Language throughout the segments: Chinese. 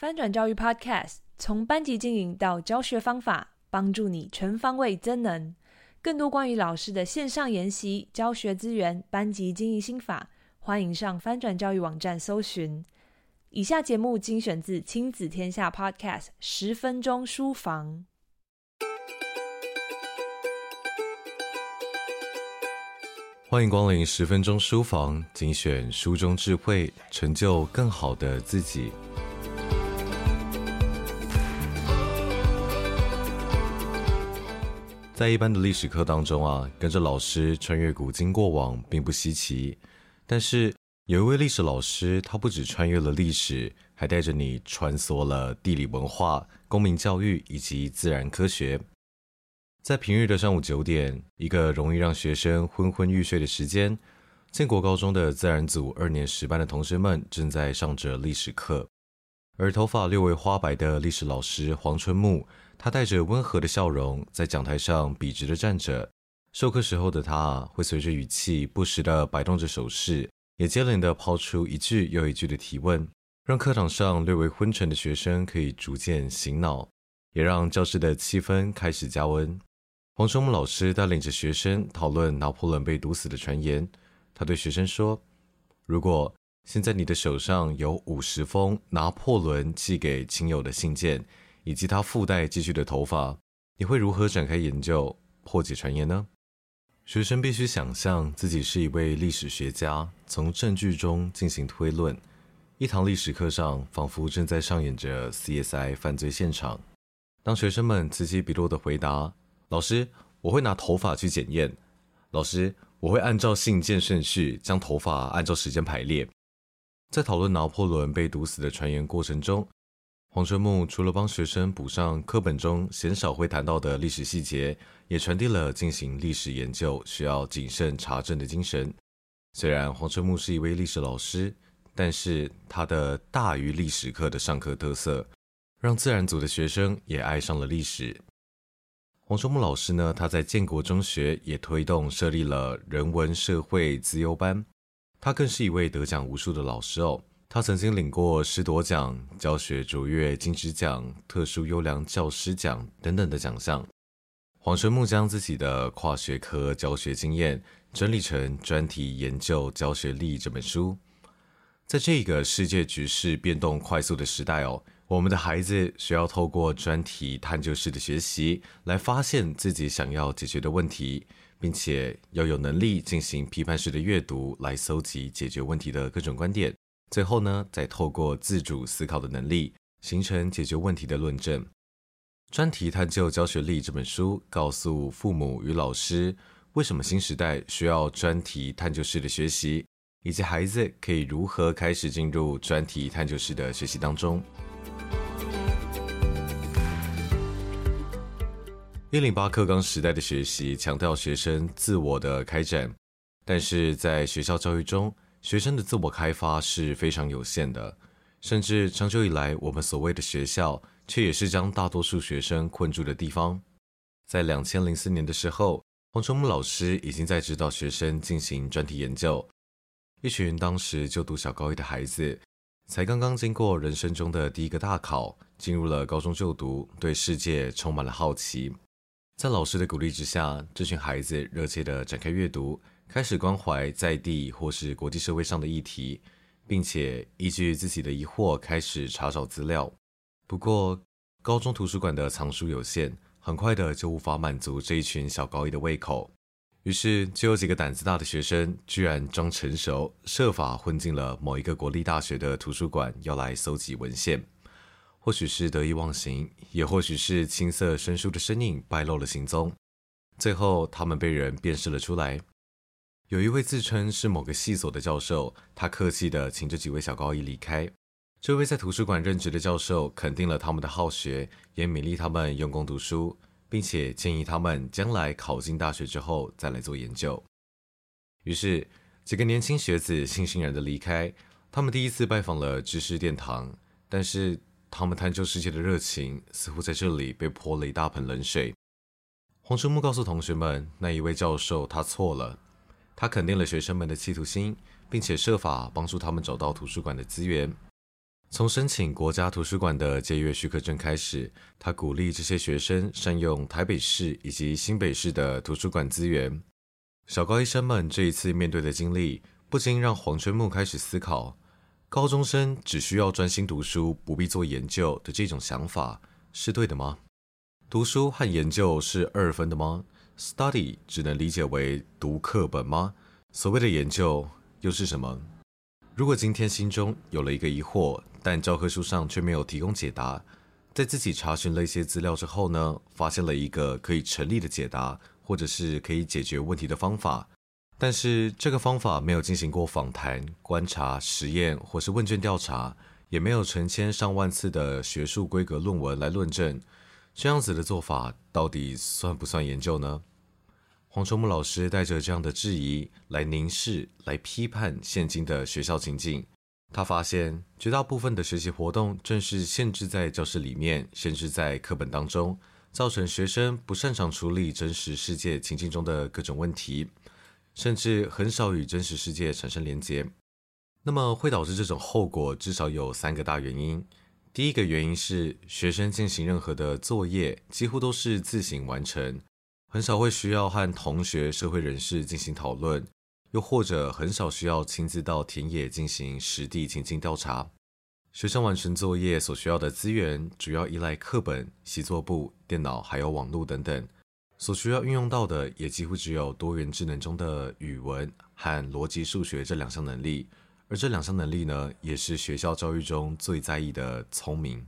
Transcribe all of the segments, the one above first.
翻转教育 Podcast 从班级经营到教学方法，帮助你全方位增能。更多关于老师的线上研习、教学资源、班级经营心法，欢迎上翻转教育网站搜寻。以下节目精选自亲子天下 Podcast 十分钟书房。欢迎光临十分钟书房，精选书中智慧，成就更好的自己。在一般的历史课当中啊，跟着老师穿越古今过往并不稀奇。但是有一位历史老师，他不止穿越了历史，还带着你穿梭了地理文化、公民教育以及自然科学。在平日的上午九点，一个容易让学生昏昏欲睡的时间，建国高中的自然组二年十班的同学们正在上着历史课，而头发略微花白的历史老师黄春木，他带着温和的笑容在讲台上笔直的站着。授课时候的他，会随着语气不时地摆动着手势，也接连的抛出一句又一句的提问，让课堂上略微昏沉的学生可以逐渐醒脑，也让教室的气氛开始加温。黄春木老师带领着学生讨论拿破仑被毒死的传言。他对学生说：“如果现在你的手上有五十封拿破仑寄给亲友的信件，以及他附带寄去的头发，你会如何展开研究，破解传言呢？”学生必须想象自己是一位历史学家，从证据中进行推论。一堂历史课上，仿佛正在上演着 CSI 犯罪现场。当学生们此起彼落的回答。老师，我会拿头发去检验。老师，我会按照信件顺序将头发按照时间排列。在讨论拿破仑被毒死的传言过程中，黄春木除了帮学生补上课本中鲜少会谈到的历史细节，也传递了进行历史研究需要谨慎查证的精神。虽然黄春木是一位历史老师，但是他的大于历史课的上课特色，让自然组的学生也爱上了历史。黄春木老师呢，他在建国中学也推动设立了人文社会资优班，他更是一位得奖无数的老师哦。他曾经领过师铎奖、教学卓越金质奖、特殊优良教师奖等等的奖项。黄春木将自己的跨学科教学经验整理成专题研究教学力这本书。在这个世界局势变动快速的时代哦。我们的孩子需要透过专题探究式的学习，来发现自己想要解决的问题，并且要有能力进行批判式的阅读，来搜集解决问题的各种观点。最后呢，再透过自主思考的能力，形成解决问题的论证。专题探究教学力这本书告诉父母与老师，为什么新时代需要专题探究式的学习，以及孩子可以如何开始进入专题探究式的学习当中。一零八课纲时代的学习强调学生自我的开展，但是在学校教育中，学生的自我开发是非常有限的，甚至长久以来，我们所谓的学校，却也是将大多数学生困住的地方。在两千零四年的时候，黄春木老师已经在指导学生进行专题研究，一群当时就读小高一的孩子，才刚刚经过人生中的第一个大考，进入了高中就读，对世界充满了好奇。在老师的鼓励之下，这群孩子热切地展开阅读，开始关怀在地或是国际社会上的议题，并且依据自己的疑惑开始查找资料。不过，高中图书馆的藏书有限，很快的就无法满足这一群小高一的胃口。于是，就有几个胆子大的学生，居然装成熟，设法混进了某一个国立大学的图书馆，要来搜集文献。或许是得意忘形，也或许是青涩生疏的身影败露了行踪。最后，他们被人辨识了出来。有一位自称是某个系所的教授，他客气地请这几位小高一离开。这位在图书馆任职的教授肯定了他们的好学，也勉励他们用功读书，并且建议他们将来考进大学之后再来做研究。于是，几个年轻学子悻悻然地离开。他们第一次拜访了知识殿堂，但是。他们探究世界的热情似乎在这里被泼了一大盆冷水。黄春木告诉同学们，那一位教授他错了，他肯定了学生们的企图心，并且设法帮助他们找到图书馆的资源。从申请国家图书馆的借阅许可证开始，他鼓励这些学生善用台北市以及新北市的图书馆资源。小高医生们这一次面对的经历，不禁让黄春木开始思考：高中生只需要专心读书，不必做研究的这种想法是对的吗？读书和研究是二分的吗？Study 只能理解为读课本吗？所谓的研究又是什么？如果今天心中有了一个疑惑，但教科书上却没有提供解答，在自己查询了一些资料之后呢，发现了一个可以成立的解答。或者是可以解决问题的方法，但是这个方法没有进行过访谈、观察、实验或是问卷调查，也没有成千上万次的学术规格论文来论证，这样子的做法到底算不算研究呢？黄崇木老师带着这样的质疑来凝视、来批判现今的学校情境，他发现绝大部分的学习活动正是限制在教室里面，甚至在课本当中。造成学生不擅长处理真实世界情境中的各种问题，甚至很少与真实世界产生连结。那么会导致这种后果，至少有三个大原因。第一个原因是学生进行任何的作业，几乎都是自行完成，很少会需要和同学、社会人士进行讨论，又或者很少需要亲自到田野进行实地情境调查。学生完成作业所需要的资源，主要依赖课本、习作簿、电脑还有网络等等。所需要运用到的，也几乎只有多元智能中的语文和逻辑数学这两项能力。而这两项能力呢，也是学校教育中最在意的聪明。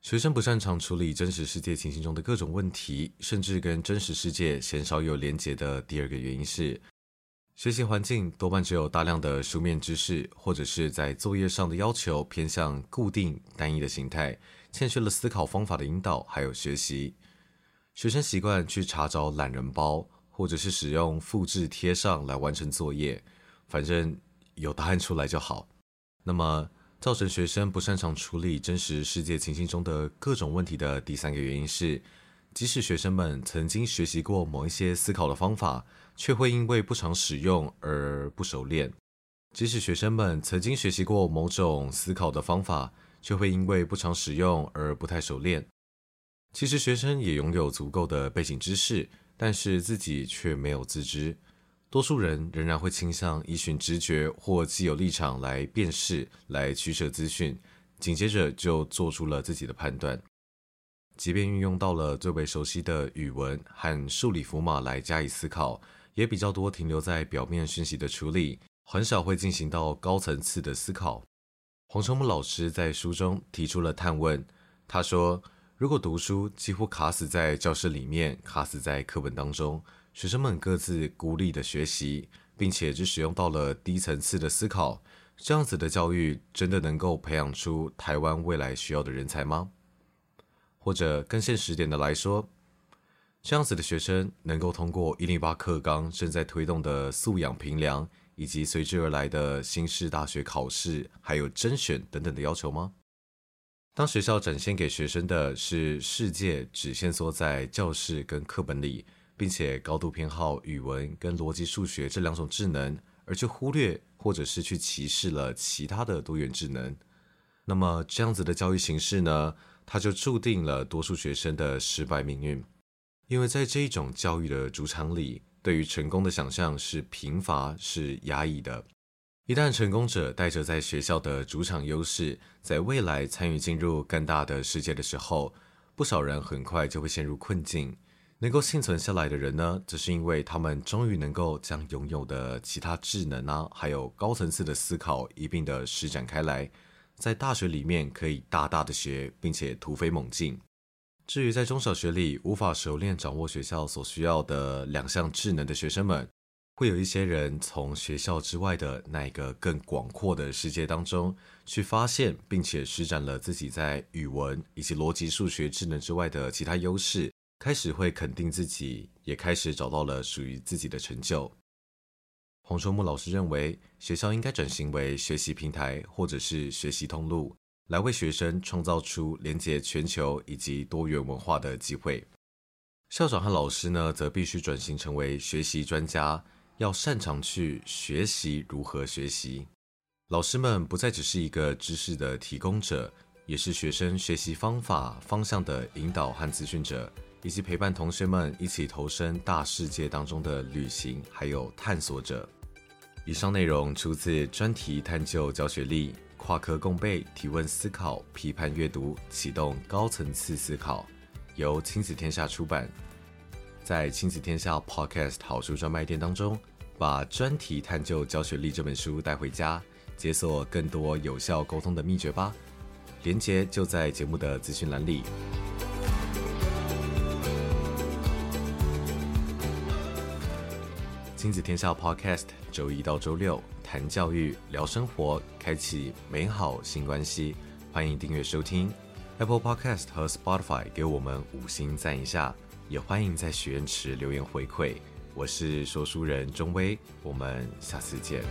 学生不擅长处理真实世界情形中的各种问题，甚至跟真实世界鲜少有连结的第二个原因是，学习环境多半只有大量的书面知识，或者是在作业上的要求偏向固定单一的形态，欠缺了思考方法的引导，还有学习。学生习惯去查找懒人包，或者是使用复制贴上来完成作业，反正有答案出来就好。那么，造成学生不擅长处理真实世界情境中的各种问题的第三个原因是，即使学生们曾经学习过某一些思考的方法。却会因为不常使用而不熟练。即使学生们曾经学习过某种思考的方法，却会因为不常使用而不太熟练。其实学生也拥有足够的背景知识，但是自己却没有自知。多数人仍然会倾向依循直觉或既有立场来辨识、来取舍资讯，紧接着就做出了自己的判断。即便运用到了最为熟悉的语文和数理符码来加以思考。也比较多停留在表面讯息的处理，很少会进行到高层次的思考。黄崇木老师在书中提出了探问，他说：“如果读书几乎卡死在教室里面，卡死在课本当中，学生们各自孤立的学习，并且只使用到了低层次的思考，这样子的教育真的能够培养出台湾未来需要的人才吗？或者更现实点的来说？”这样子的学生能够通过一零八课纲正在推动的素养评量，以及随之而来的新式大学考试，还有甄选等等的要求吗？当学校展现给学生的是世界只限缩在教室跟课本里，并且高度偏好语文跟逻辑数学这两种智能，而去忽略或者是去歧视了其他的多元智能，那么这样子的教育形式呢，它就注定了多数学生的失败命运。因为在这一种教育的主场里，对于成功的想象是贫乏、是压抑的。一旦成功者带着在学校的主场优势，在未来参与进入更大的世界的时候，不少人很快就会陷入困境。能够幸存下来的人呢，只是因为他们终于能够将拥有的其他智能啊，还有高层次的思考一并的施展开来，在大学里面可以大大的学，并且突飞猛进。至于在中小学里无法熟练掌握学校所需要的两项智能的学生们，会有一些人从学校之外的那一个更广阔的世界当中去发现，并且施展了自己在语文以及逻辑数学智能之外的其他优势，开始会肯定自己，也开始找到了属于自己的成就。黄崇木老师认为，学校应该转型为学习平台或者是学习通路。来为学生创造出连接全球以及多元文化的机会。校长和老师呢，则必须转型成为学习专家，要擅长去学习如何学习。老师们不再只是一个知识的提供者，也是学生学习方法方向的引导和资讯者，以及陪伴同学们一起投身大世界当中的旅行还有探索者。以上内容出自专题探究教学力，跨科共备，提问思考，批判阅读，启动高层次思考，由亲子天下出版。在亲子天下 Podcast 好书专卖店当中，把专题探究教学力这本书带回家，解锁更多有效沟通的秘诀吧。连接就在节目的资讯栏里。亲子天下 Podcast 周一到周六谈教育、聊生活，开启美好新关系。欢迎订阅收听 Apple Podcast 和 Spotify，给我们五星赞一下。也欢迎在许愿池留言回馈。我是说书人钟威，我们下次见。